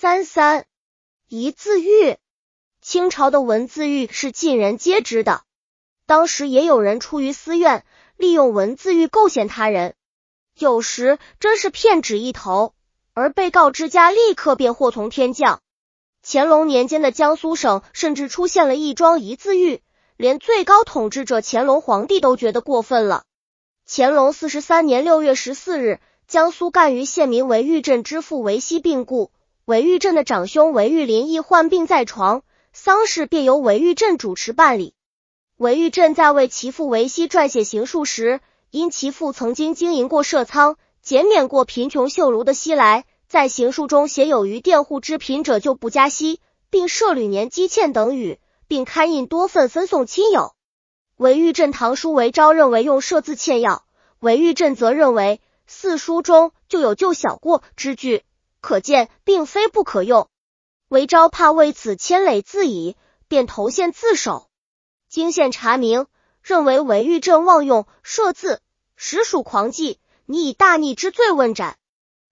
三三一字狱，清朝的文字狱是尽人皆知的。当时也有人出于私怨，利用文字狱构陷他人，有时真是骗纸一头，而被告之家立刻便祸从天降。乾隆年间的江苏省甚至出现了一桩一字狱，连最高统治者乾隆皇帝都觉得过分了。乾隆四十三年六月十四日，江苏赣榆县民韦玉镇之父韦熙病故，韦玉镇的长兄韦玉林亦患病在床，丧事便由韦玉镇主持办理。韦玉镇在为其父韦熙撰写行书时，因其父曾经经营过社仓，减免过贫穷秀儒的西来。在行书中写有“于佃户之贫者就不加息，并设旅年积欠等语，并刊印多份分送亲友。韦玉镇堂叔韦昭认为用设字欠要，韦玉镇则认为四书中就有救小过之句，可见并非不可用。韦昭怕为此牵累自己，便投献自首。经县查明，认为韦玉镇妄用设字，实属狂忌，拟以大逆之罪问斩。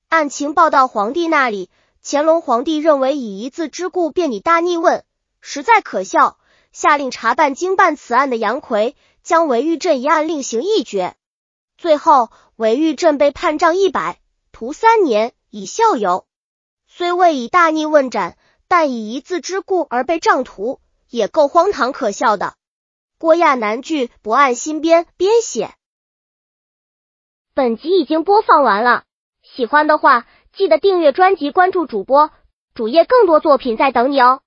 案情报到皇帝那里，乾隆皇帝认为以一字之故便以大逆问，实在可笑，下令查办经办此案的杨奎，将韦玉镇一案另行议决。最后，韦玉镇被判杖一百，徒三年，以效尤。虽未以大逆问斩，但以一字之故而被杖徒，也够荒唐可笑的。郭亚南剧不按新编编写。本集已经播放完了。喜欢的话，记得订阅专辑，关注主播主页，更多作品在等你哦。